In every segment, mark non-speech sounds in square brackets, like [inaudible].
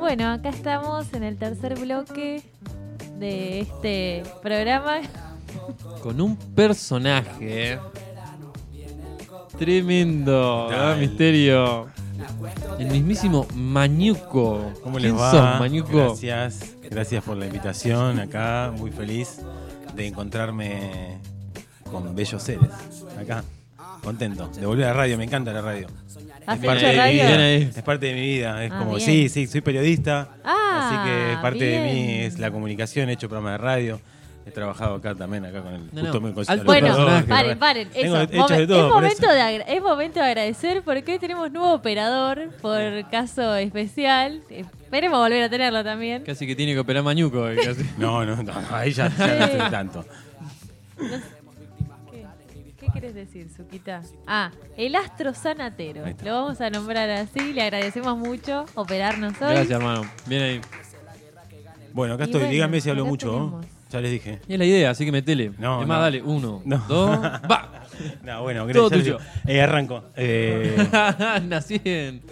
Bueno, acá estamos en el tercer bloque de este programa. Con un personaje. Tremendo, ¿verdad. Misterio? El mismísimo Mañuco. ¿Cómo les ¿Quién va? sos, Mañuco? Gracias, gracias por la invitación acá. Muy feliz de encontrarme con bellos seres acá. Contento de volver a la radio, me encanta la radio. ¿Has Es parte hecho de mi radio? Es parte de mi vida. Es Ah, como, bien. sí, sí, soy periodista. Ah, así que parte de mí es la comunicación, he hecho programa de radio. He trabajado acá también, acá con el No, justo no. me- Bueno, paren, paren. Tengo de todo, es, momento eso. de es momento de agradecer porque hoy tenemos nuevo operador por caso especial. Esperemos volver a tenerlo también. Casi que tiene que operar Mañuco. eh, casi. No, no, no, ahí ya, ya no hace tanto. ¿Qué, ¿Qué querés decir, Suquita? Ah, el astro sanatero. Lo vamos a nombrar así. Le agradecemos mucho operarnos hoy. Gracias, hermano. Bien ahí. Bueno, acá Y estoy, bueno, díganme si hablo mucho. tenemos. Ya les dije. Y es la idea, así que metele. No, es más, no. dale. Uno, [laughs] No. dos, va. [laughs] No, bueno, Todo gracias. tuyo. Eh, arranco. Eh, [laughs] Nací en.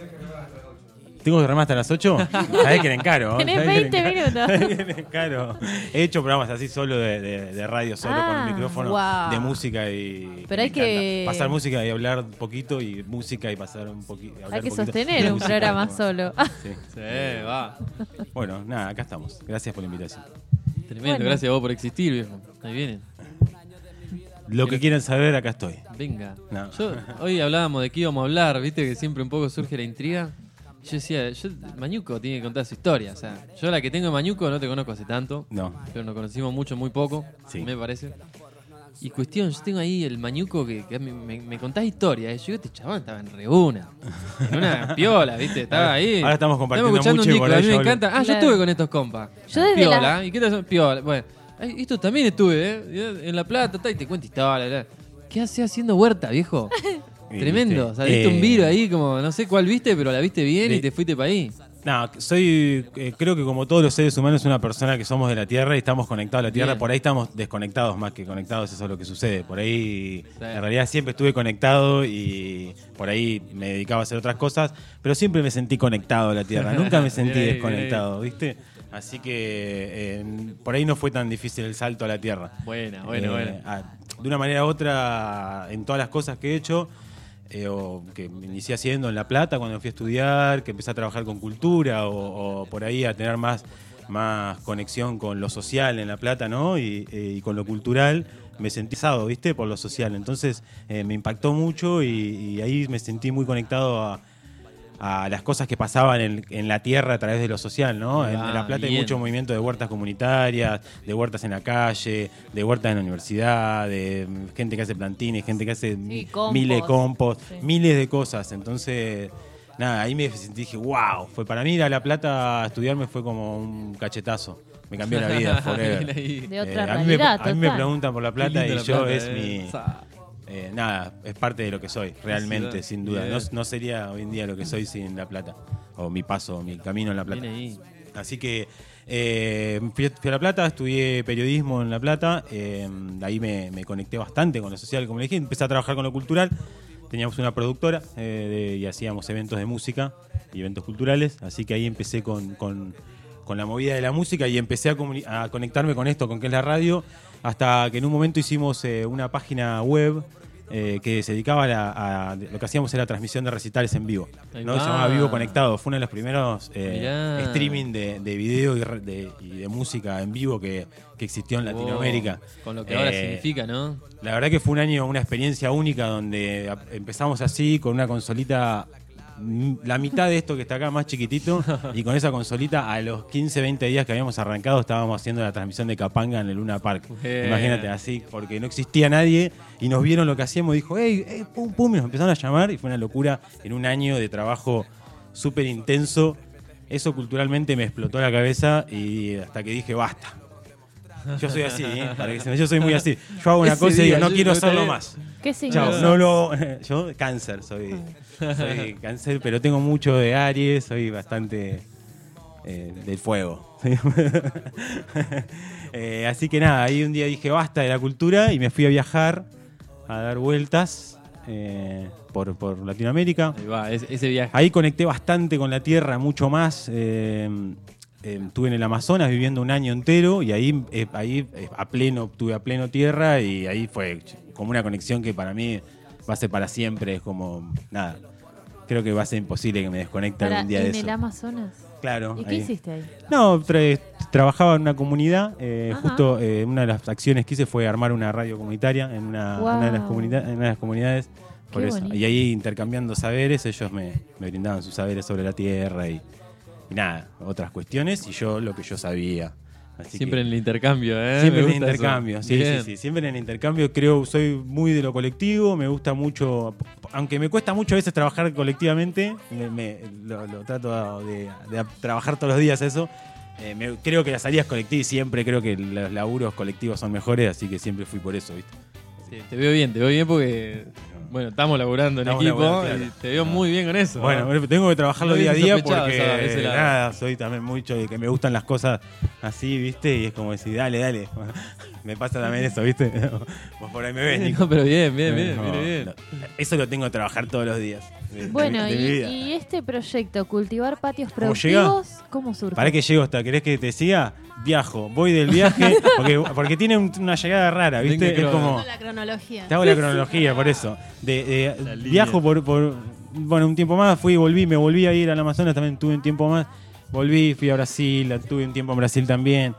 ¿Tengo que remar hasta las 8? [laughs] Sabés que era encaro. Tenés sabés que 20 era enca- minutos. [laughs] encaro. He hecho programas así solo de, de- de radio, solo Ah, con el micrófono, guau. de música y. Pero hay que- encanta. Pasar música y hablar un poquito y música y pasar un poquito. Hay que sostener un programa solo. Sí. Sí, va. Bueno, nada, acá estamos. Gracias por la invitación. Tremendo, Bueno. gracias a vos por existir, viejo. Ahí vienen. Lo que quieran saber, acá estoy. Venga. No. Yo, hoy hablábamos de qué íbamos a hablar, viste que siempre un poco surge la intriga. Yo decía, yo, Mañuco tiene que contar su historia. O sea, yo la que tengo de Mañuco no te conozco hace tanto, No. pero nos conocimos mucho, muy poco, Sí. me parece. Y cuestión, yo tengo ahí el Mañuco que, que me, me, me contás historia. Y yo digo, este chabón estaba en reuna. En una [laughs] piola, viste, estaba ahí. Ahora estamos compartiendo escuchando mucho un disco, a mí me yo hablo. encanta. Ah, yo estuve con estos compas. Yo desde Piola, la- ¿y qué tal son? Piola. Bueno, esto también estuve, ¿eh? En La Plata, ta, y te cuento historia. ¿Qué hace haciendo huerta, viejo? [laughs] Tremendo. O sea, viste un eh, virus ahí, como no sé cuál viste, pero la viste bien y te fuiste para ahí. No, soy, eh, creo que como todos los seres humanos, una persona que somos de la Tierra y estamos conectados a la Tierra. Bien. Por ahí estamos desconectados más que conectados, eso es lo que sucede. Por ahí, Sí. en realidad, siempre estuve conectado y por ahí me dedicaba a hacer otras cosas, pero siempre me sentí conectado a la Tierra. [laughs] Nunca me sentí Bien desconectado, ¿viste? Así que eh, por ahí no fue tan difícil el salto a la Tierra. Buena, buena, Eh, buena. a- de una manera u otra, en todas las cosas que he hecho, eh, o que inicié haciendo en La Plata cuando fui a estudiar, que empecé a trabajar con cultura, o, por ahí a tener más, más conexión con lo social en La Plata, ¿no? Y, eh, con lo cultural, me sentí pesado, ¿viste? Por lo social. Entonces eh, me impactó mucho y, y ahí me sentí muy conectado a, a las cosas que pasaban en, en la tierra a través de lo social, ¿no? En, en La Plata hay bien. mucho movimiento de huertas comunitarias, de huertas en la calle, de huertas en la universidad, de mm, gente que hace plantines, gente que hace mi- compost. miles de compost, Sí. miles de cosas. Entonces, nada, ahí me sentí, dije, wow, fue para mí ir a La Plata a estudiarme fue como un cachetazo. Me cambió la vida, [laughs] forever. De otra Eh, a, mí me, realidad, a mí me preguntan por La Plata y La yo Plata, es eh. mi... Eh, nada, es parte de lo que soy, realmente, sin duda. No, no sería hoy en día lo que soy sin La Plata, o mi paso, mi camino en La Plata. Así que eh, fui, a La Plata, estudié periodismo en La Plata, eh, ahí me, me conecté bastante con lo social, como le dije, empecé a trabajar con lo cultural. Teníamos una productora eh, de- y hacíamos eventos de música y eventos culturales, así que ahí empecé con, con- con la movida de la música y empecé a, a conectarme con esto, con que es la radio, hasta que en un momento hicimos eh, una página web eh, que se dedicaba a, la- a- lo que hacíamos era transmisión de recitales en vivo. ¿no? Se llamaba Vivo Conectado, fue uno de los primeros eh, streaming de, de video y, de, y de música en vivo que, que existió en Latinoamérica. Con lo que ahora significa, ¿no? La verdad que fue un año, una experiencia única donde empezamos así con una consolita, la mitad de esto que está acá más chiquitito, y con esa consolita a los 15, 20 días que habíamos arrancado estábamos haciendo la transmisión de Capanga en el Luna Park. Imagínate, así, porque no existía nadie y nos vieron lo que hacíamos, dijo, hey, hey, pum, pum, y nos empezaron a llamar y fue una locura en un año de trabajo súper intenso. Eso culturalmente me explotó la cabeza y hasta que dije, basta. [laughs] Yo soy así, ¿eh? Para que se me- yo soy muy así. Yo hago una Ese cosa y digo, día, no yo- quiero hacerlo más. ¿Qué Chao, significa? no lo. [laughs] Yo, cáncer, soy. Soy cáncer, pero tengo mucho de Aries, soy bastante eh, del fuego. [laughs] Eh, así que nada, ahí un día dije basta de la cultura y me fui a viajar, a dar vueltas eh, por por, por Latinoamérica. Ahí va, es- ese viaje. Ahí conecté bastante con la tierra, mucho más. eh, eh, estuve en el Amazonas viviendo un año entero y ahí, eh, ahí eh, a pleno, tuve a pleno tierra y ahí fue como una conexión que para mí va a ser para siempre. Es como, nada, creo que va a ser imposible que me desconecte algún día de en eso. el Amazonas. Claro. ¿Y qué ahí. hiciste ahí? No, tra- trabajaba en una comunidad. eh, justo eh, una de las acciones que hice fue armar una radio comunitaria en una, una de, las en una de las comunidades. Por Qué eso. bonito. Y ahí intercambiando saberes, ellos me, me brindaban sus saberes sobre la tierra y nada, otras cuestiones y yo lo que yo sabía. Así Siempre que- en el intercambio, ¿eh? Siempre en el intercambio, sí, sí, sí. Siempre en el intercambio creo, soy muy de lo colectivo, me gusta mucho, aunque me cuesta mucho a veces trabajar colectivamente, me- me- lo, lo trato de, de trabajar todos los días eso. eh, me- creo que las salidas colectivas siempre creo que los laburos colectivos son mejores, así que siempre fui por eso, ¿viste? Sí, te veo bien, te veo bien porque, bueno, estamos laburando en Estamos equipo laburando, claro. y te veo muy bien con eso. Bueno, ¿no? bueno, tengo que trabajarlo día a día porque esa- nada, soy también mucho de que me gustan las cosas así, ¿viste? Y es como decir, dale, dale. Me pasa también eso, ¿viste? [laughs] Vos por ahí me ves, [laughs] Nico. No, pero bien, bien, bien, No, bien. no, Eso lo tengo que trabajar todos los días. de- Bueno, y, de y este proyecto, cultivar patios ¿Cómo productivos, ¿cómo surge? ¿Para qué llego hasta? ¿Querés que te siga? Viajo, voy del viaje, [laughs] porque, porque tiene un- una llegada rara, ¿viste? Venga, Es como. La cronología. Te hago la cronología, por eso. De, viajo por, por, bueno, un tiempo más, fui, volví, me volví a ir al Amazonas, también tuve un tiempo más. Volví, fui a Brasil, tuve un tiempo en Brasil también.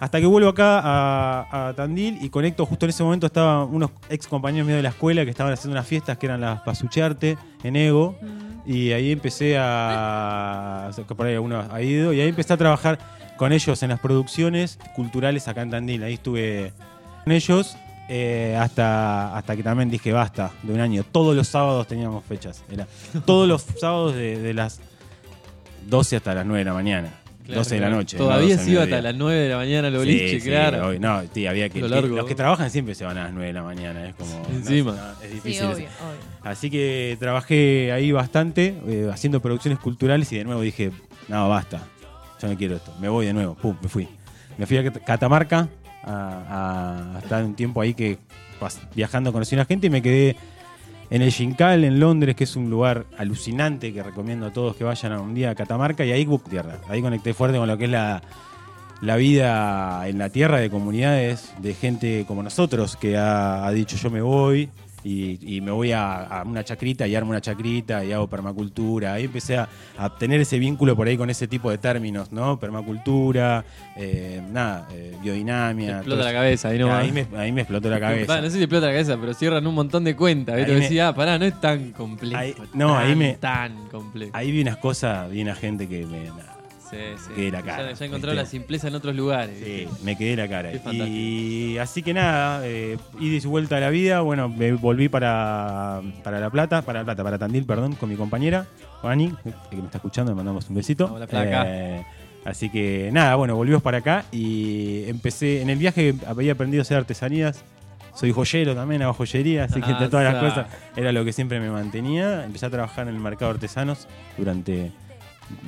Hasta que vuelvo acá a, a Tandil y conecto, justo en ese momento estaban unos ex compañeros míos de la escuela que estaban haciendo unas fiestas que eran las Pasucharte en Ego. Y ahí empecé a. por ahí alguno ha ido. Y ahí empecé a trabajar con ellos en las producciones culturales acá en Tandil. Ahí estuve con ellos eh, hasta, hasta que también dije basta de un año. Todos los sábados teníamos fechas. Era todos los sábados de, de las 12 hasta las 9 de la mañana. Claro, 12 de la noche. no Todavía 12 se iba hasta las 9 de la mañana al boliche, sí, claro. no, sí, había que, Lo que- largo. los que trabajan siempre se van a las 9 de la mañana. Es como. Encima. no, es Sí, difícil. obvio, eso. obvio. Así que trabajé ahí bastante, eh, haciendo producciones culturales y de nuevo dije, no, basta, yo no quiero esto, me voy de nuevo, pum, me fui. Me fui a Cat- Catamarca a, a estar un tiempo ahí que viajando conocí a una gente y me quedé en el Ginkal en Londres, que es un lugar alucinante que recomiendo a todos que vayan un día a Catamarca y ahí tierra, ahí conecté fuerte con lo que es la, la vida en la tierra de comunidades, de gente como nosotros que ha, ha dicho yo me voy y, y me voy a, a una chacrita y armo una chacrita y hago permacultura. Ahí empecé a, a tener ese vínculo por ahí con ese tipo de términos, ¿no? Permacultura, eh, nada, eh, Te biodinamia. explota la cabeza ahí nomás. ahí, me, ahí me explotó la cabeza. No sé si explota la cabeza, pero cierran un montón de cuentas. Ahí me- Decía, ah, pará, no es tan complejo. Ahí- no, ahí tan, me- Tan complejo. Ahí vi unas cosas, vi una gente que me... nada, sí, sí. quedé la Ya- cara, Ya, he encontrado ¿viste? la simpleza en otros lugares. Sí, me quedé la cara. Qué. Y así que nada, eh, ida y vuelta a la vida. Bueno, me volví para, para La Plata, para La Plata, para Tandil, perdón, con mi compañera, Ani, que me está escuchando, le mandamos un besito. Vamos, la. Eh, así que nada, bueno, volvimos para acá y empecé, en el viaje había aprendido a hacer artesanías. Soy joyero también, hago joyería, así que entre todas las sa. cosas era lo que siempre me mantenía. Empecé a trabajar en el mercado de artesanos durante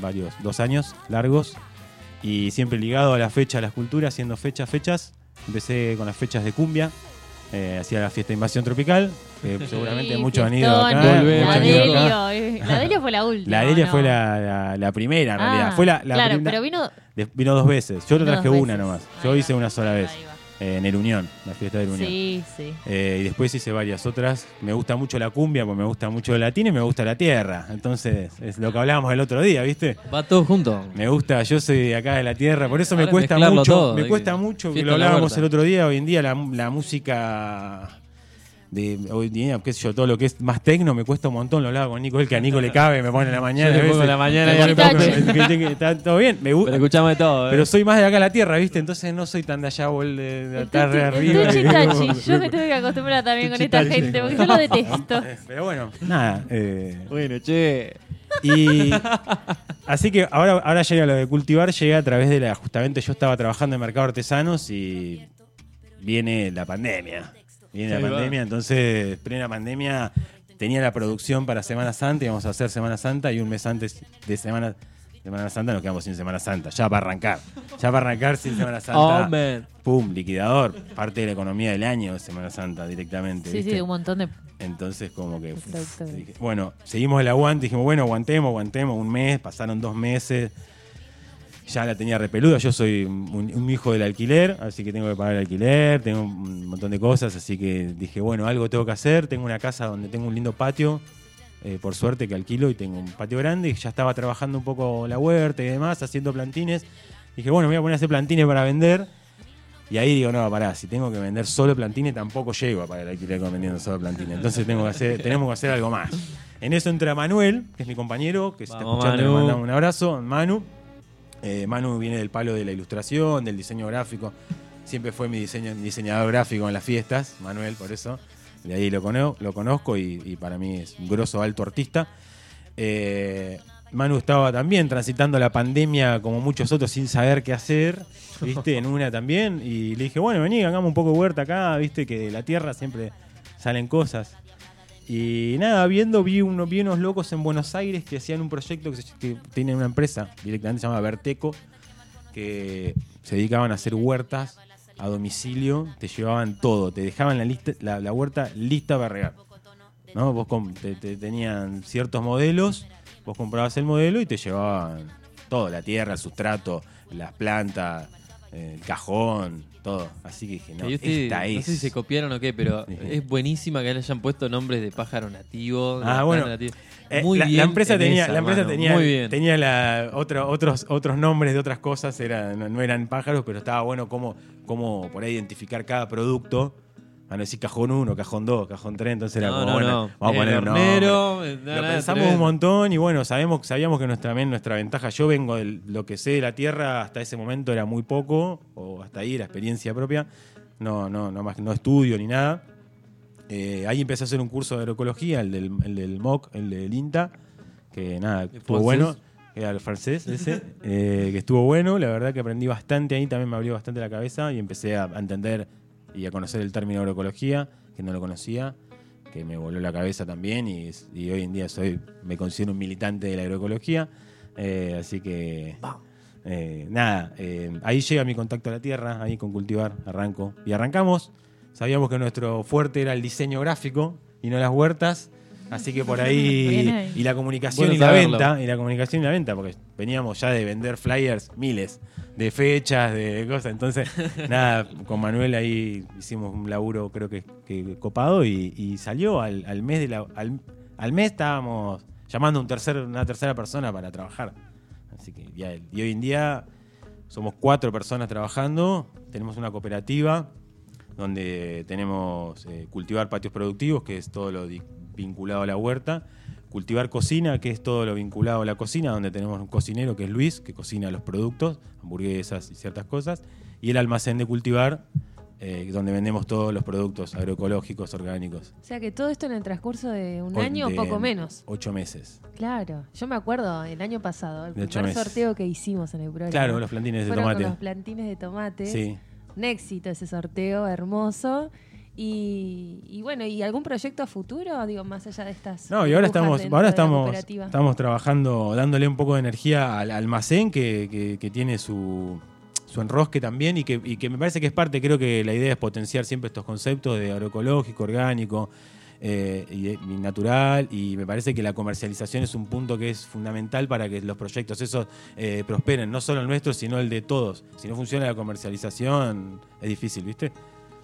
varios, dos años largos y siempre ligado a la fecha, a las culturas, haciendo fechas, fechas. Empecé con las fechas de cumbia, eh, hacía la fiesta de invasión tropical, que [laughs] seguramente muchos han ido acá. La acá. Delio, eh, la Delio fue la [laughs] última. La Delia ¿no? fue la, la- la primera en Ah, realidad. Fue la, la claro, primera- pero vino de- vino dos veces. Yo lo traje una veces. nomás. Yo hice una sola vez. Eh, en el Unión, la fiesta del Unión. Sí, sí. Eh, y después hice varias otras. Me gusta mucho la cumbia, porque me gusta mucho el latín y me gusta la tierra. Entonces, es lo que hablábamos el otro día, ¿viste? Va todo junto. Me gusta, yo soy de acá de la tierra, por eso me cuesta mucho, todo, me cuesta que mucho, que lo hablábamos el otro día, hoy en día la, la música de hoy día, qué sé yo, todo lo que es más tecno me cuesta un montón, lo hablaba con Nico, el que a Nico le cabe, me pone en la [laughs] mañana. Yo le pongo en la mañana y Está todo bien, me Pero gusta. escuchamos de todo. ¿eh? Pero soy más de acá a la tierra, ¿viste? Entonces no soy tan de allá, bol de, de El acá de el arriba. tuchi tachi. Yo me tuve que acostumbrar también con esta tachi. gente, porque yo lo detesto. [laughs] Pero bueno, nada. eh, Bueno, che. Y así que ahora, ahora llega lo de cultivar, llega a través de la. Justamente yo estaba trabajando en mercado artesanos y viene la pandemia. Viene la va. pandemia, entonces, plena pandemia, tenía la producción para Semana Santa, íbamos a hacer Semana Santa y un mes antes de Semana, Semana Santa nos quedamos sin Semana Santa, ya para arrancar. Ya para arrancar sin Semana Santa. Oh, man. Pum, liquidador. Parte de la economía del año Semana Santa directamente. Sí, ¿viste? sí, un montón de Entonces, como que. Dije, bueno, seguimos el aguante. Dijimos, bueno, aguantemos, aguantemos un mes. Pasaron dos meses. Ya la tenía repeluda. Yo soy un, un hijo del alquiler, así que tengo que pagar el alquiler. Tengo un montón de cosas. Así que dije, bueno, algo tengo que hacer. Tengo una casa donde tengo un lindo patio. eh, por suerte que alquilo y tengo un patio grande. Y ya estaba trabajando un poco la huerta y demás, haciendo plantines. Dije, bueno, me voy a poner a hacer plantines para vender. Y ahí digo, no, pará, si tengo que vender solo plantines, tampoco llego a pagar el alquiler con vendiendo solo plantines. Entonces tengo que hacer, tenemos que hacer algo más. En eso entra Manuel, que es mi compañero, que se está escuchando, le Manu. mandamos un abrazo. Manu. Eh, Manu viene del palo de la ilustración, del diseño gráfico. Siempre fue mi, diseñador gráfico en las fiestas, Manuel, por eso. De ahí lo, cono- lo conozco y, y para mí es un grosso alto artista. Eh, Manu estaba también transitando la pandemia como muchos otros sin saber qué hacer, ¿viste? En una también. Y le dije, bueno, vení, hagamos un poco de huerta acá, ¿viste? Que de la tierra siempre salen cosas. Y nada, viendo, vi, uno, vi unos locos en Buenos Aires que hacían un proyecto que, se- que tienen una empresa directamente se llama Verteco, que se dedicaban a hacer huertas a domicilio, te llevaban todo, te dejaban la, lista, la, la huerta lista para regar. ¿no? Vos te, te tenían ciertos modelos, vos comprabas el modelo y te llevaban todo, la tierra, el sustrato, las plantas, el cajón, todo. Así que dije, no, Que esta no sé si se copiaron o qué, pero es buenísima que le hayan puesto nombres de pájaro nativo. de Ah, bueno. Eh, Muy la, bien. la empresa en tenía, esa, la empresa mano. tenía, Muy bien. tenía la, otra- otros, otros nombres de otras cosas, era, no, no eran pájaros, pero estaba bueno cómo, cómo por ahí identificar cada producto. A no decir cajón 1, cajón 2, cajón 3, entonces era No, como, no, bueno, no. vamos a poner hornero, eh, Lo nada, pensamos un montón y bueno, sabemos, sabíamos que nuestra, nuestra ventaja, yo vengo de lo que sé de la tierra, hasta ese momento era muy poco, o hasta ahí era experiencia propia, no, no, no, más, no estudio ni nada. Eh, ahí empecé a hacer un curso de agroecología, el del, el del MOC, el del INTA, que nada, estuvo bueno, que era el francés ese, [laughs] eh, que estuvo bueno, la verdad que aprendí bastante ahí, también me abrió bastante la cabeza y empecé a, a entender y a conocer el término agroecología, que no lo conocía, que me voló la cabeza también y, y hoy en día soy, me considero un militante de la agroecología, eh, así que... eh, nada, eh, ahí llega mi contacto a la tierra, ahí con cultivar, arranco. Y arrancamos, sabíamos que nuestro fuerte era el diseño gráfico y no las huertas, así que por ahí, [laughs] ahí. y la comunicación Bueno y la saberlo. venta, y la comunicación y la venta, porque veníamos ya de vender flyers miles, de fechas, de cosas, entonces, [laughs] nada, con Manuel ahí hicimos un laburo creo que, que copado y, y salió al, al mes de la, al, al mes estábamos llamando a un tercer, una tercera persona para trabajar. Así que ya, y hoy en día somos cuatro personas trabajando, tenemos una cooperativa donde tenemos eh, cultivar patios productivos, que es todo lo vinculado a la huerta, cultivar cocina, que es todo lo vinculado a la cocina, donde tenemos un cocinero que es Luis, que cocina los productos, hamburguesas y ciertas cosas, y el almacén de cultivar, eh, donde vendemos todos los productos agroecológicos, orgánicos. O sea que todo esto en el transcurso de un año o poco menos. Ocho meses. Claro, yo me acuerdo el año pasado, el De primer sorteo que hicimos en el programa. Claro, los plantines de tomate. con los plantines de tomate. Sí. Un éxito ese sorteo, hermoso. Y, y bueno, ¿y algún proyecto a futuro? Digo, más allá de estas. No, y ahora estamos, ahora estamos, estamos trabajando, dándole un poco de energía al almacén que, que- que tiene su, su enrosque también y que, y que me parece que es parte, creo que la idea es potenciar siempre estos conceptos de agroecológico, orgánico eh, y, de- y natural y me parece que la comercialización es un punto que es fundamental para que los proyectos esos eh, prosperen, no solo el nuestro, sino el de todos. Si no funciona la comercialización es difícil, ¿viste?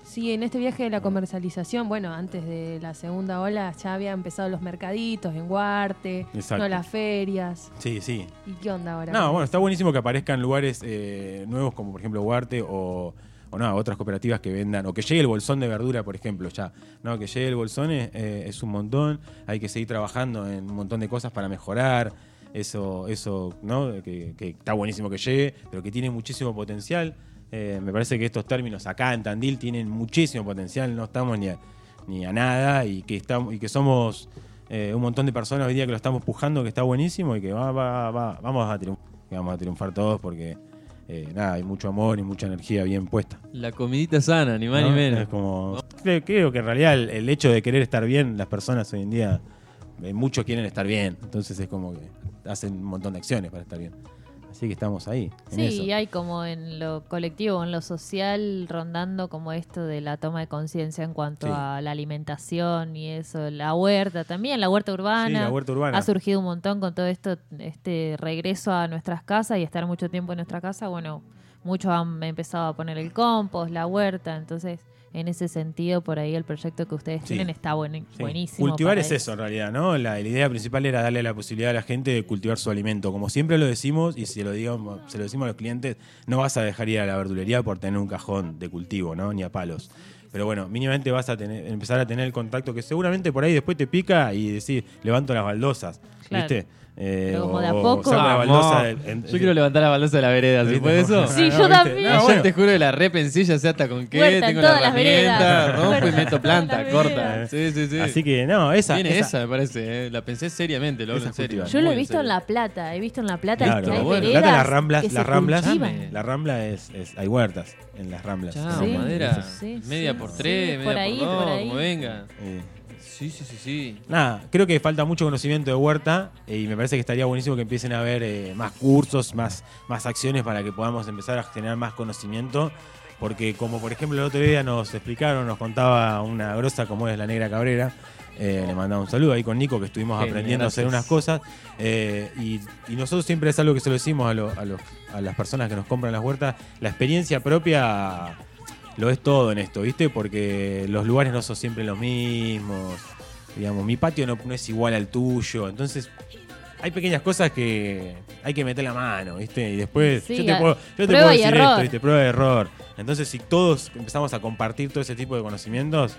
Sí, en este viaje de la comercialización, bueno, antes de la segunda ola ya habían empezado los mercaditos en Huarte, Exacto. no las ferias. Sí, sí. ¿Y qué onda ahora? No, bueno, está buenísimo que aparezcan lugares eh, nuevos como por ejemplo Huarte o, o no, otras cooperativas que vendan, o que llegue el bolsón de verdura, por ejemplo, ya. No, que llegue el bolsón es, eh, es un montón, hay que seguir trabajando en un montón de cosas para mejorar. Eso, eso, ¿no? Que, está buenísimo que llegue, pero que tiene muchísimo potencial. Eh, me parece que estos términos acá en Tandil tienen muchísimo potencial, no estamos ni a, ni a nada y que estamos y que somos eh, un montón de personas hoy día que lo estamos pujando, que está buenísimo y que va, va, va- vamos a vamos a triunfar todos porque eh, nada, hay mucho amor y mucha energía bien puesta. La comidita sana, ni más ¿no? ni menos. Es como, creo, creo que en realidad el, el hecho de querer estar bien, las personas hoy en día, eh, muchos quieren estar bien, entonces es como que hacen un montón de acciones para estar bien. Así que estamos ahí. En Sí, eso. y hay como en lo colectivo, en lo social, rondando como esto de la toma de conciencia en cuanto Sí. a la alimentación y eso, la huerta también, la huerta urbana. Sí, la huerta urbana. Ha surgido un montón con todo esto, este regreso a nuestras casas y estar mucho tiempo en nuestra casa. Bueno, muchos han empezado a poner el compost, la huerta, entonces en ese sentido por ahí el proyecto que ustedes Sí. tienen está buen- Sí. buenísimo. Cultivar es eso en realidad, ¿no? La, la idea principal era darle la posibilidad a la gente de cultivar su alimento. Como siempre lo decimos, y si lo digamos, se lo decimos a los clientes, no vas a dejar ir a la verdulería por tener un cajón de cultivo, ¿no? Ni a palos. Pero bueno, mínimamente vas a tener, empezar a tener el contacto que seguramente por ahí después te pica y decís, levanto las baldosas, Claro. ¿viste? Eh, Pero como de a o poco. la Vamos. baldosa del- en- Yo quiero levantar la baldosa de la vereda, ¿se ¿Viste? puede eso? [laughs] Sí, Ah, yo ¿viste? también. No, Yo bueno. te juro que la repensé, ya sé hasta con qué, Huerta en tengo la todas las herramienta, veredas. rompo y Huerta meto planta, las corta. veredas. Sí, sí, sí. Así que no, esa. Viene esa- esa, me parece, eh. la pensé seriamente, lo hablo Esa en serio. cultivar. Yo lo muy he visto serio. en La Plata, he visto en La Plata Claro, que hay bueno. veredas Plata, las ramblas, que se las ramblas, cultivan. la rambla es, es- hay huertas en las ramblas. Chao, Sí, madera. sí, media sí, por sí, tres, por media ahí, por dos, por ahí. como venga. Eh, Sí, sí, sí, sí. Nada, creo que falta mucho conocimiento de huerta eh, y me parece que estaría buenísimo que empiecen a haber eh, más cursos, más, más acciones para que podamos empezar a generar más conocimiento. Porque como por ejemplo el otro día nos explicaron, nos contaba una grosa como es la Negra Cabrera, eh, le mandaba un saludo ahí con Nico que estuvimos aprendiendo a hacer unas cosas eh, y, y nosotros siempre es algo que se lo decimos a, lo- a los- a las personas que nos compran las huertas, la experiencia propia lo es todo en esto, ¿viste? Porque los lugares no son siempre los mismos. Digamos, mi patio no, no es igual al tuyo. Entonces, hay pequeñas cosas que hay que meter la mano, ¿viste? Y después, Sí, yo te puedo, yo te puedo decir error. esto, ¿viste? Prueba de error. Entonces, si todos empezamos a compartir todo ese tipo de conocimientos,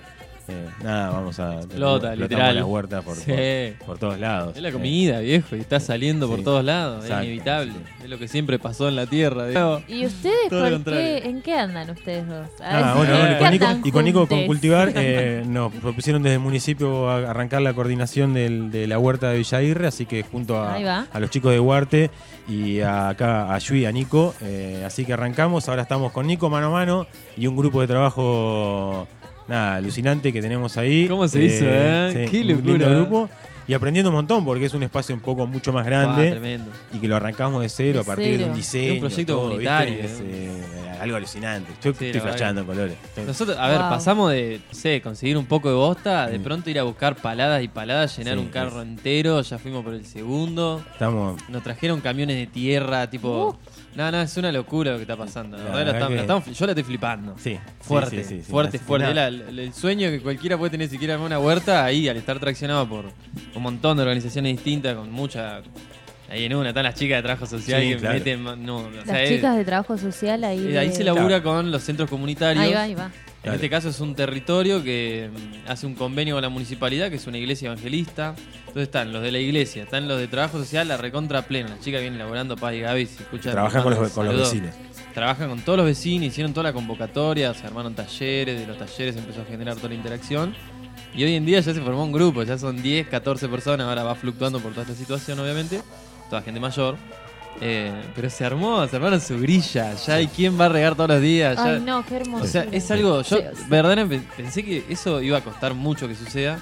eh, nada, vamos a. Explota, literal. la huerta por, Sí. por, por todos lados. Es la Eh, comida, viejo, y está saliendo por todos lados, Exacto, es inevitable. sí. Es lo que siempre pasó en la Tierra. digo. ¿Y ustedes por qué, en qué andan ustedes dos? Ah, bueno, ¿en bueno, y con Nico, y con Nico con juntes? Cultivar [laughs] eh, nos propusieron desde el municipio a- arrancar la coordinación del- de la huerta de Villairre, así que junto a, a los chicos de Huarte y a- acá a Yui y a Nico, eh, así que arrancamos, ahora estamos con Nico mano a mano y un grupo de trabajo nada, alucinante que tenemos ahí. ¿Cómo se hizo, eh? Qué un lindo locura. grupo. Y aprendiendo un montón porque es un espacio un poco mucho más Ah, grande tremendo. y que lo arrancamos de cero De a partir de un diseño. Es un proyecto todo, comunitario, eh, algo alucinante. Yo Sí, estoy flasheando en colores. Nosotros, a ver, pasamos de, no sé, conseguir un poco de bosta, de Mm. pronto ir a buscar paladas y paladas, llenar Sí, un carro es- entero, ya fuimos por el segundo. Estamos Nos trajeron camiones de tierra, tipo. No, no, es una locura lo que está pasando. La verdad, la verdad que- yo la estoy flipando. Sí, Fuerte, sí, sí, sí, fuerte, fuerte. la- el, sueño que cualquiera puede tener siquiera en una huerta, ahí al estar traccionado por un montón de organizaciones distintas, con mucha. Ahí en una están las chicas de trabajo social Sí, que claro. meten. No, o sea, Las es- chicas de trabajo social ahí. eh, ahí de- se labura con los centros comunitarios. Ahí va, ahí va. En este caso es un territorio que mm, hace un convenio con la municipalidad, que es una iglesia evangelista. Entonces están los de la iglesia, están los de trabajo social, la recontra plena. Las chicas vienen laborando, Paz y Gaby, si escuchan. Trabajan con los, con los vecinos. Trabajan con todos los vecinos, hicieron toda la convocatoria, se armaron talleres, de los talleres empezó a generar toda la interacción. Y hoy en día ya se formó un grupo, ya son 10, 14 personas, ahora va fluctuando por toda esta situación, obviamente. Toda gente mayor. Eh, pero se armó, se armaron su grilla. Ya hay quien va a regar todos los días. ya- Ay, no, qué hermoso. o sea, es algo. Yo Sí, verdaderamente pensé que eso iba a costar mucho que suceda.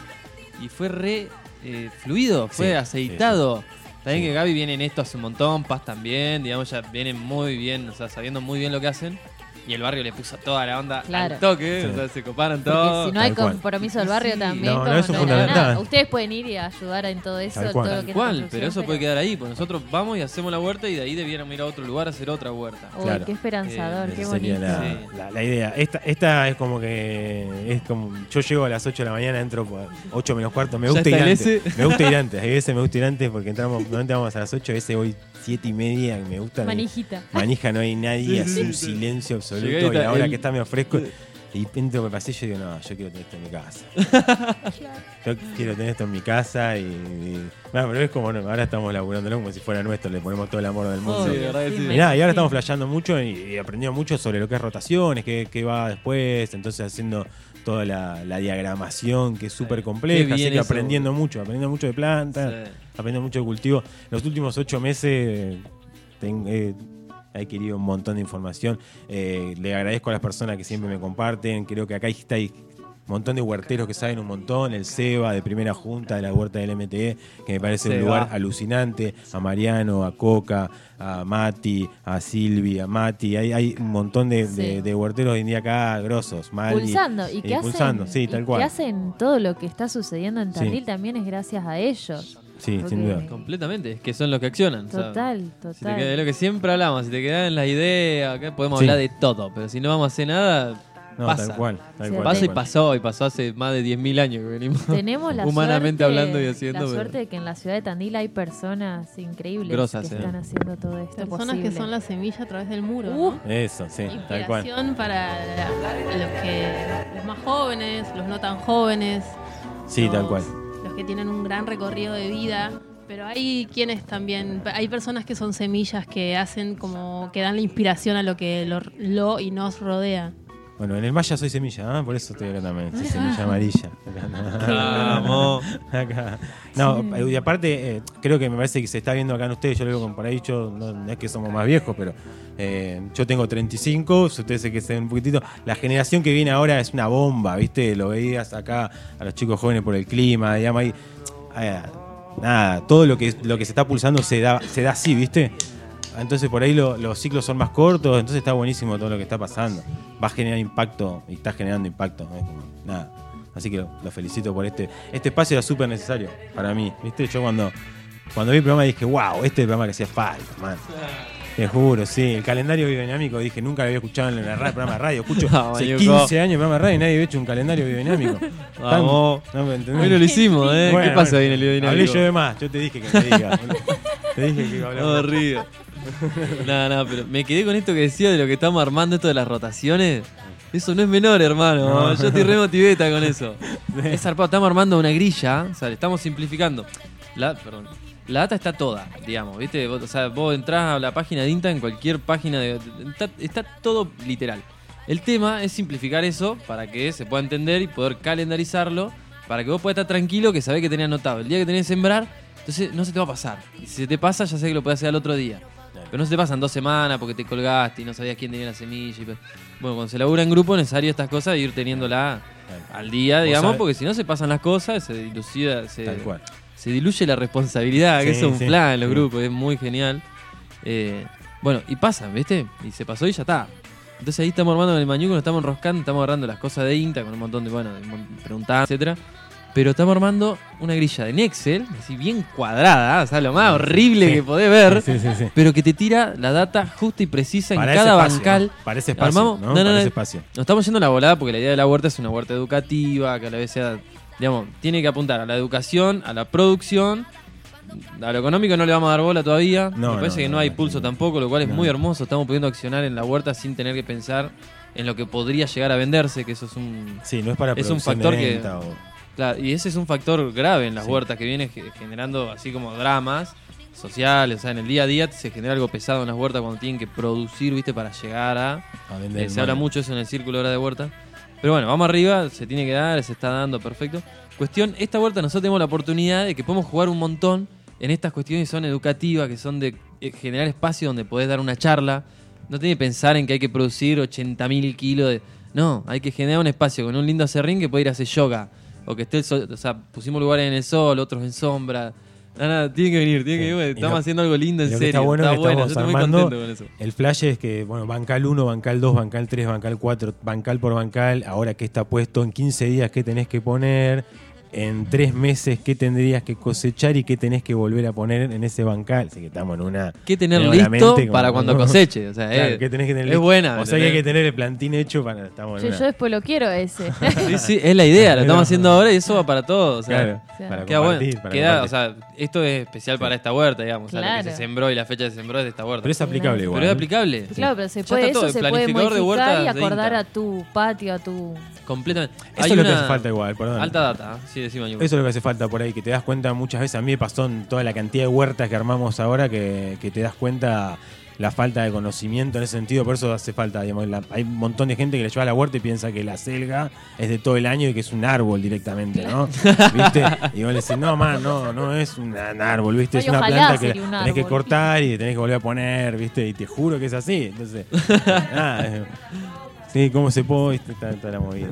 Y fue re eh, fluido, fue Sí, aceitado. También Sí. que Gaby viene en esto hace un montón, Paz también, digamos, ya vienen muy bien, o sea, sabiendo muy bien lo que hacen. Y el barrio le puso toda la onda Claro. al toque, Sí. o sea, se coparon Porque todo. si no hay Tal cual. compromiso del barrio Sí. también. No, no, eso fundamental. nada. Ustedes pueden ir y ayudar en todo eso. Tal todo cual. lo que pero eso puede quedar ahí, porque nosotros vamos y hacemos la huerta y de ahí debiéramos ir a otro lugar a hacer otra huerta. Uy, Claro. qué esperanzador, Eh, qué bonito. la, Sí. la- la idea. Esta, esta es como que es como yo llego a las 8 de la mañana, entro por 8 menos cuarto, me gusta ir antes. Me gusta ir antes, a veces me gusta ir antes porque entramos, normalmente vamos a las 8, a veces voy 7 y media, me gusta. Manijita. Manija, no hay nadie, sí, un silencio absoluto. Llegué y Y ahora el- que está me ofrezco. Y por el pasillo y digo, no, yo quiero tener esto en mi casa. [laughs] Yo quiero tener esto en mi casa y. y- bueno, pero es como, no, ahora estamos laburándolo como si fuera nuestro, le ponemos todo el amor del mundo. Sí, de verdad que sí. Y nada, y ahora estamos flasheando mucho y, y aprendiendo mucho sobre lo que es rotaciones, qué, qué va después, entonces haciendo toda la, la diagramación que es súper compleja, así que eso, aprendiendo mucho, aprendiendo mucho de plantas, Sí. aprendiendo mucho de cultivo. Los últimos ocho meses ten- eh, he adquirido un montón de información. Eh, le agradezco a las personas que siempre me comparten, creo que acá está montón de huerteros que saben un montón, el Seba de primera junta de la huerta del MTE, que me parece un lugar alucinante, a Mariano, a Coca, a Mati, a Silvi, a Mati, hay, hay un montón de, Sí. de- de huerteros hoy en día acá, grosos, Mali. Pulsando. Y eh, que hacen, pulsando, sí, y tal que cual. hacen todo lo que está sucediendo en Sí. Tandil también es gracias a ellos. Sí, Porque- sin duda. Completamente, es que son los que accionan. o sea, Total, Si te total. queda- es lo que siempre hablamos, si te quedan las ideas, acá podemos Sí. hablar de todo, pero si no vamos a hacer nada, No, pasa. tal cual. Tal Sí, cual, Pasó tal y cual. pasó, y pasó hace más de 10.000 años que venimos. Tenemos la [laughs] humanamente suerte, hablando y haciendo. La pero- suerte de que en la ciudad de Tandil hay personas increíbles Grosas, que eh. están haciendo todo esto Personas posible. que son la semilla a través del muro. Uh, ¿no? Eso, sí, tal cual. Inspiración para la- los que los más jóvenes, los no tan jóvenes. Sí, los- tal cual. Que tienen un gran recorrido de vida. Pero hay quienes también, hay personas que son semillas que hacen como que dan la inspiración a lo que lo, lo y nos rodea. Bueno, en el Maya soy semilla, ¿ah? por eso estoy acá también. Soy semilla amarilla. [laughs] Vamos. [laughs] Acá. No, y aparte, eh, creo que me parece que se está viendo acá en ustedes. Yo lo veo como por ahí, yo, no, no es que somos más viejos, pero eh, yo tengo 35, si ustedes se que se un poquitito. La generación que viene ahora es una bomba, ¿viste? Lo veías acá a los chicos jóvenes por el clima, digamos, ahí. eh, nada, todo lo que, lo que se está pulsando se da, se da así, ¿viste? Entonces por ahí lo- los ciclos son más cortos, entonces está buenísimo todo lo que está pasando. Va a generar impacto y está generando impacto. nada. Así que lo, lo felicito por este. Este espacio era súper necesario para mí. ¿Viste? Yo cuando, cuando vi el programa dije, wow, este es el programa que hacía falta, man. Te juro, sí. El calendario biodinámico, dije, nunca lo había escuchado en el ra- programa de radio. Escucho Ah, [laughs] hace Mañuco. 15 años el programa de radio y nadie había hecho un calendario biodinámico. [laughs] Vamos. No me entendés. Hoy no lo hicimos, ¿eh? Bueno, ¿Qué pasa bueno. ahí en el biodinámico? Hablé yo de más, yo te dije que me diga. te dije que iba a hablar. No, río. [laughs] No, no, pero me quedé con esto que decía de lo que estamos armando, esto de las rotaciones. Eso no es menor, hermano. No. Yo estoy re motiveta con eso. [laughs] Es zarpado, estamos armando una grilla, o sea, le estamos simplificando. La, perdón. La data está toda, digamos, ¿viste? Vos, o sea, vos entrás a la página de INTA en cualquier página de. Está, está todo literal. El tema es simplificar eso para que se pueda entender y poder calendarizarlo para que vos puedas estar tranquilo que sabés que tenés anotado. El día que tenés que sembrar, entonces no se te va a pasar. Y si se te pasa, ya sé que lo podés hacer al otro día. Pero no se te pasan dos semanas porque te colgaste y no sabías quién tenía la semilla. y Bueno, cuando se labura en grupo es necesario estas cosas e ir teniéndola al día, digamos, porque si no se pasan las cosas, se dilucida, se, Tal cual. se diluye la responsabilidad, que es un sí. plan en los Sí. grupos, es muy genial. Eh, bueno, y pasa, ¿viste? Y se pasó y ya está. Entonces ahí estamos armando en el mañuco, nos estamos enroscando, estamos agarrando las cosas de INTA con un montón de, bueno, de preguntar, etcétera. Pero estamos armando una grilla de Excel, así bien cuadrada, o sea, lo más horrible Sí. que podés ver, Sí, sí, sí. pero que te tira la data justa y precisa en Para cada ese espacio, bancal. ese espacio. Armamos- ¿no? no, no, espacio. Nos estamos yendo a la volada porque la idea de la huerta es una huerta educativa, que a la vez sea, digamos, tiene que apuntar a la educación, a la producción. A lo económico no le vamos a dar bola todavía. No, Me parece no, que no, hay pulso tampoco, lo cual es muy hermoso. Estamos pudiendo accionar en la huerta sin tener que pensar en lo que podría llegar a venderse, que eso es un... Sí, no es para Es un factor que- o- Claro, y ese es un factor grave en las Sí. huertas que viene ge- generando así como dramas sociales, o sea, en el día a día se genera algo pesado en las huertas cuando tienen que producir, ¿viste? Para llegar a... a vender Eh, se habla mucho eso en el círculo ahora de huerta. Pero bueno, vamos arriba, se tiene que dar, se está dando, perfecto. Cuestión, esta huerta nosotros tenemos la oportunidad de que podemos jugar un montón en estas cuestiones que son educativas, que son de eh, generar espacio donde podés dar una charla. No tiene que pensar en que hay que producir 80.000 kilos de... No, hay que generar un espacio con un lindo acerrín que puede ir a hacer yoga. O que esté el sol, o sea, pusimos lugares en el sol, otros en sombra. Nada, nada, tienen que venir, tienen que venir. Estamos lo- haciendo algo lindo en serio. está bueno es que yo estamos estoy muy contento con eso. El flash es que, bueno, bancal 1, bancal 2, bancal 3, bancal 4, bancal por bancal, ahora que está puesto en 15 días, ¿qué tenés que poner? En 3 meses, ¿qué tendrías que cosechar y qué tenés que volver a poner en ese bancal? Así que estamos en una... que tener listo como- para cuando [laughs] coseche. O sea, Claro, es, ¿qué tenés que tener es listo? buena. O sea que hay que tener el plantín hecho para... Estamos en Yo, una- yo después lo quiero ese. Sí, [laughs] sí, es la idea, lo estamos haciendo ahora y eso va para todos. O sea, Claro, Claro. para queda bueno. compartir, para Queda, o sea, esto es especial para esta huerta, digamos. O sea, lo que Claro. se sembró y la fecha que se sembró es de esta huerta. Pero es aplicable igual. Pero es ¿eh? aplicable. Claro, pero se Ya puede, está todo, eso el se puede de modificar huertas y de acordar a tu patio, a tu... Completamente. Eso es lo que hace falta igual, perdón. Alta data. Sí, Eso es lo que hace falta por ahí, que te das cuenta muchas veces, a mí me pasó en toda la cantidad de huertas que armamos ahora, que, que te das cuenta la falta de conocimiento en ese sentido, por eso hace falta, digamos, la- hay un montón de gente que le lleva a la huerta y piensa que la selga es de todo el año y que es un árbol directamente, ¿no? [laughs] ¿Viste? Y vos le decís, no, man, no, no es un árbol, ¿viste? Es una planta que un tenés que cortar y tenés que volver a poner, ¿viste? Y te juro que es así, entonces, [laughs] nada, sí, cómo se puede, está, está la movida.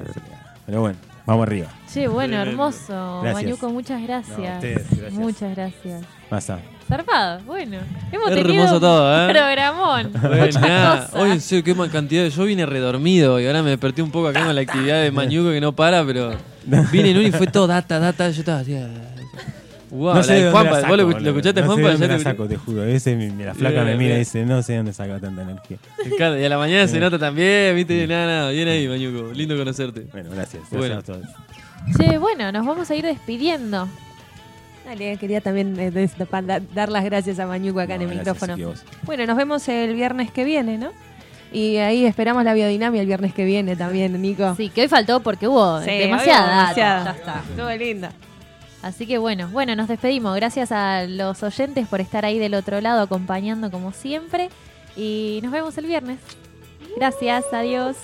Pero bueno, Vamos arriba. Che, bueno, hermoso. Gracias. Mañuco, muchas No, gracias. ustedes, gracias. Muchas gracias. Pasa. Zarpado, bueno. Hemos Hermoso tenido todo, ¿eh? programón. [laughs] Bueno, Muchas nada, cosas. hoy en serio, qué mal cantidad. de- Yo vine redormido y ahora me desperté un poco acá con la actividad de Mañuco que no para, pero [laughs] vine en uno y fue todo data, data. Yo estaba así. Wow, no sé la de Juanpa, la saco, ¿vos lo, lo escuchaste, no Juanpa? sé de dónde Ya la te- saco, te juro. Ese, mi- la flaca me mira y bien. dice, no sé de dónde saca tanta energía. Claro, y a la mañana se nota también, viste, nada, nada. Bien ahí, Mañuco. Lindo conocerte. Bueno, gracias. Bueno. Gracias a todos. Che, bueno, nos vamos a ir despidiendo. Dale, quería también eh, des- pa- da- dar las gracias a Mañuco acá en el micrófono. Bueno, nos vemos el viernes que viene, ¿no? Y ahí esperamos la biodinamia el viernes que viene también, Nico. Sí, que hoy faltó porque hubo Sí, demasiada, demasiada. Ya está. Estuvo linda. Así que bueno, bueno, nos despedimos. Gracias a los oyentes por estar ahí del otro lado acompañando como siempre. Y nos vemos el viernes. Gracias, adiós.